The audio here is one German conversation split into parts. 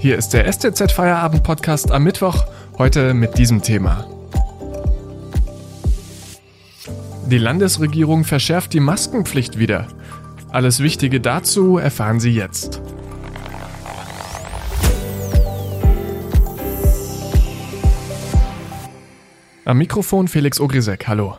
Hier ist der STZ Feierabend Podcast am Mittwoch, heute mit diesem Thema. Die Landesregierung verschärft die Maskenpflicht wieder. Alles Wichtige dazu erfahren Sie jetzt. Am Mikrofon Felix Ogrisek, hallo.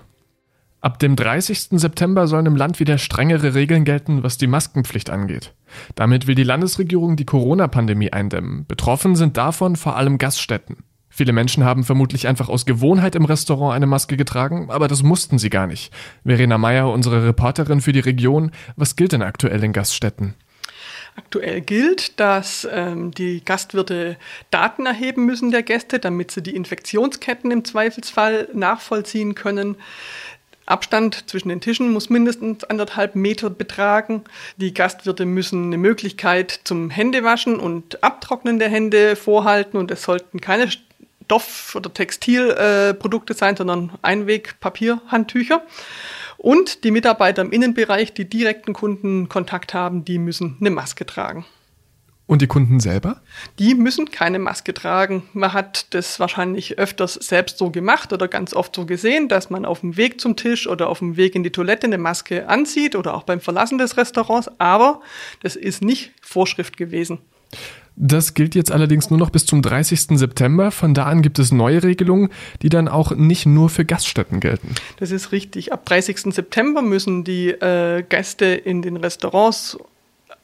Ab dem 30. September sollen im Land wieder strengere Regeln gelten, was die Maskenpflicht angeht. Damit will die Landesregierung die Corona-Pandemie eindämmen. Betroffen sind davon vor allem Gaststätten. Viele Menschen haben vermutlich einfach aus Gewohnheit im Restaurant eine Maske getragen, aber das mussten sie gar nicht. Verena Meyer, unsere Reporterin für die Region, was gilt denn aktuell in Gaststätten? Aktuell gilt, dass ähm, die Gastwirte Daten erheben müssen der Gäste, damit sie die Infektionsketten im Zweifelsfall nachvollziehen können. Abstand zwischen den Tischen muss mindestens anderthalb Meter betragen. Die Gastwirte müssen eine Möglichkeit zum Händewaschen und Abtrocknen der Hände vorhalten und es sollten keine Stoff- oder Textilprodukte äh, sein, sondern Einweg-Papierhandtücher. Und die Mitarbeiter im Innenbereich, die direkten Kundenkontakt haben, die müssen eine Maske tragen. Und die Kunden selber? Die müssen keine Maske tragen. Man hat das wahrscheinlich öfters selbst so gemacht oder ganz oft so gesehen, dass man auf dem Weg zum Tisch oder auf dem Weg in die Toilette eine Maske anzieht oder auch beim Verlassen des Restaurants. Aber das ist nicht Vorschrift gewesen. Das gilt jetzt allerdings nur noch bis zum 30. September. Von da an gibt es neue Regelungen, die dann auch nicht nur für Gaststätten gelten. Das ist richtig. Ab 30. September müssen die äh, Gäste in den Restaurants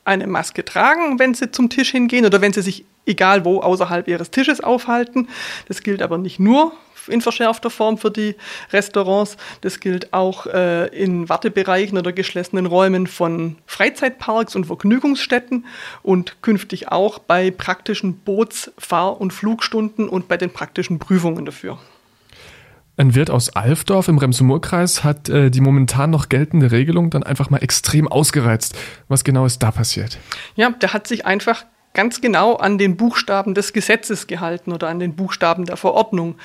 eine Maske tragen, wenn sie zum Tisch hingehen oder wenn sie sich egal wo außerhalb ihres Tisches aufhalten. Das gilt aber nicht nur in verschärfter Form für die Restaurants. Das gilt auch äh, in Wartebereichen oder geschlossenen Räumen von Freizeitparks und Vergnügungsstätten und künftig auch bei praktischen Boots-, Fahr- und Flugstunden und bei den praktischen Prüfungen dafür. Ein Wirt aus Alfdorf im Remsumur-Kreis hat äh, die momentan noch geltende Regelung dann einfach mal extrem ausgereizt. Was genau ist da passiert? Ja, der hat sich einfach ganz genau an den Buchstaben des Gesetzes gehalten oder an den Buchstaben der Verordnung.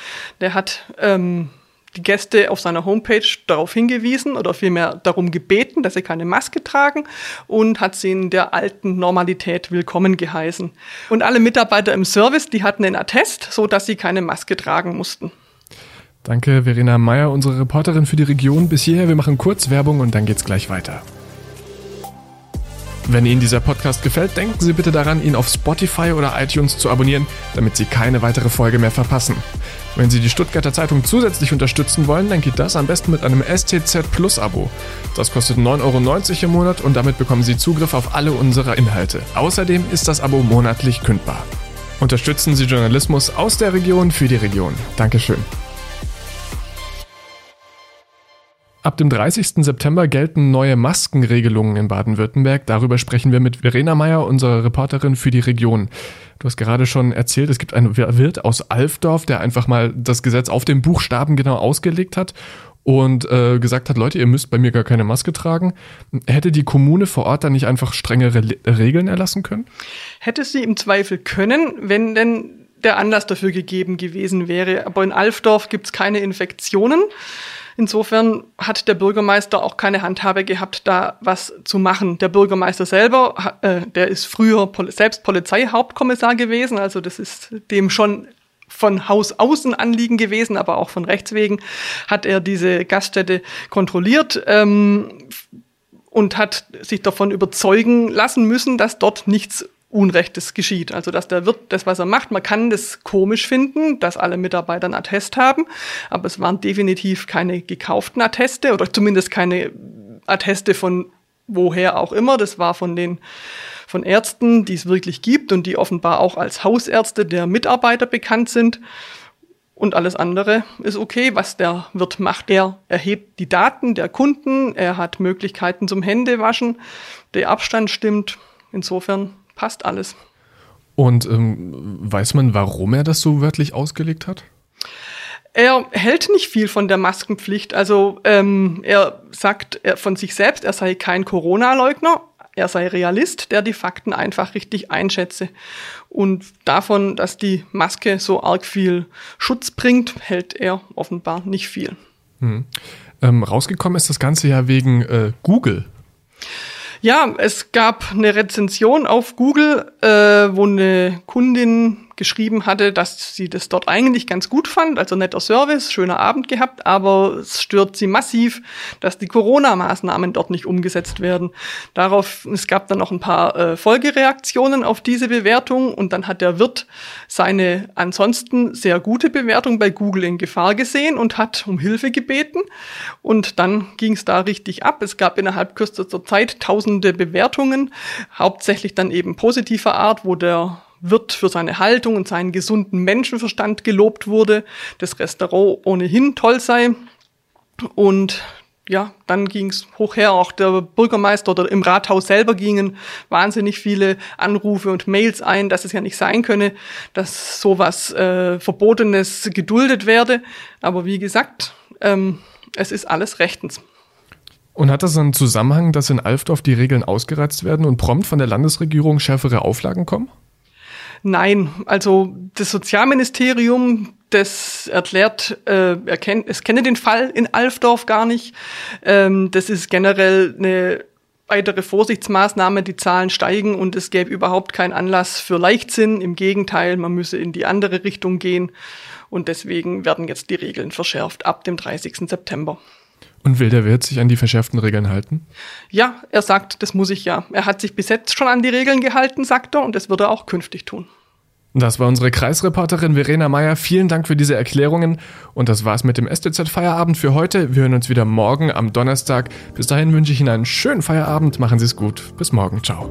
Der hat ähm, die Gäste auf seiner Homepage darauf hingewiesen oder vielmehr darum gebeten, dass sie keine Maske tragen und hat sie in der alten Normalität willkommen geheißen. Und alle Mitarbeiter im Service, die hatten einen Attest, so dass sie keine Maske tragen mussten. Danke, Verena Meyer, unsere Reporterin für die Region. Bis hierher, wir machen kurz Werbung und dann geht's gleich weiter. Wenn Ihnen dieser Podcast gefällt, denken Sie bitte daran, ihn auf Spotify oder iTunes zu abonnieren, damit Sie keine weitere Folge mehr verpassen. Wenn Sie die Stuttgarter Zeitung zusätzlich unterstützen wollen, dann geht das am besten mit einem STZ Plus Abo. Das kostet 9,90 Euro im Monat und damit bekommen Sie Zugriff auf alle unsere Inhalte. Außerdem ist das Abo monatlich kündbar. Unterstützen Sie Journalismus aus der Region für die Region. Dankeschön. Ab dem 30. September gelten neue Maskenregelungen in Baden-Württemberg. Darüber sprechen wir mit Verena Meyer, unserer Reporterin für die Region. Du hast gerade schon erzählt, es gibt einen Wirt aus Alfdorf, der einfach mal das Gesetz auf den Buchstaben genau ausgelegt hat und äh, gesagt hat, Leute, ihr müsst bei mir gar keine Maske tragen. Hätte die Kommune vor Ort dann nicht einfach strengere Le Regeln erlassen können? Hätte sie im Zweifel können, wenn denn der Anlass dafür gegeben gewesen wäre. Aber in Alfdorf gibt es keine Infektionen. Insofern hat der Bürgermeister auch keine Handhabe gehabt, da was zu machen. Der Bürgermeister selber, äh, der ist früher selbst Polizeihauptkommissar gewesen, also das ist dem schon von Haus außen Anliegen gewesen, aber auch von Rechts wegen hat er diese Gaststätte kontrolliert ähm, und hat sich davon überzeugen lassen müssen, dass dort nichts Unrechtes geschieht. Also dass der Wirt das, was er macht, man kann das komisch finden, dass alle Mitarbeiter einen Attest haben, aber es waren definitiv keine gekauften Atteste oder zumindest keine Atteste von woher auch immer. Das war von den von Ärzten, die es wirklich gibt und die offenbar auch als Hausärzte der Mitarbeiter bekannt sind. Und alles andere ist okay, was der Wirt macht. Er erhebt die Daten der Kunden, er hat Möglichkeiten zum Händewaschen, der Abstand stimmt. Insofern passt alles. Und ähm, weiß man, warum er das so wörtlich ausgelegt hat? Er hält nicht viel von der Maskenpflicht. Also ähm, er sagt er von sich selbst, er sei kein Corona-Leugner, er sei Realist, der die Fakten einfach richtig einschätze. Und davon, dass die Maske so arg viel Schutz bringt, hält er offenbar nicht viel. Hm. Ähm, rausgekommen ist das Ganze ja wegen äh, Google. Ja, es gab eine Rezension auf Google, äh, wo eine Kundin geschrieben hatte, dass sie das dort eigentlich ganz gut fand, also netter Service, schöner Abend gehabt, aber es stört sie massiv, dass die Corona-Maßnahmen dort nicht umgesetzt werden. Darauf, es gab dann noch ein paar äh, Folgereaktionen auf diese Bewertung und dann hat der Wirt seine ansonsten sehr gute Bewertung bei Google in Gefahr gesehen und hat um Hilfe gebeten und dann ging es da richtig ab. Es gab innerhalb kürzester Zeit tausende Bewertungen, hauptsächlich dann eben positiver Art, wo der Wirt für seine Haltung und seinen gesunden Menschenverstand gelobt wurde, das Restaurant ohnehin toll sei. Und ja, dann ging es hoch her. Auch der Bürgermeister oder im Rathaus selber gingen wahnsinnig viele Anrufe und Mails ein, dass es ja nicht sein könne, dass sowas äh, Verbotenes geduldet werde. Aber wie gesagt, ähm, es ist alles rechtens. Und hat das einen Zusammenhang, dass in Alfdorf die Regeln ausgereizt werden und prompt von der Landesregierung schärfere Auflagen kommen? Nein, also das Sozialministerium, das erklärt, äh, erkennt, es kenne den Fall in Alfdorf gar nicht. Ähm, das ist generell eine weitere Vorsichtsmaßnahme, die Zahlen steigen und es gäbe überhaupt keinen Anlass für Leichtsinn. Im Gegenteil, man müsse in die andere Richtung gehen und deswegen werden jetzt die Regeln verschärft ab dem 30. September. Und will der Wirt sich an die verschärften Regeln halten? Ja, er sagt, das muss ich ja. Er hat sich bis jetzt schon an die Regeln gehalten, sagt er, und das wird er auch künftig tun. Das war unsere Kreisreporterin Verena Meyer. Vielen Dank für diese Erklärungen. Und das war's mit dem STZ Feierabend für heute. Wir hören uns wieder morgen am Donnerstag. Bis dahin wünsche ich Ihnen einen schönen Feierabend. Machen Sie es gut. Bis morgen. Ciao.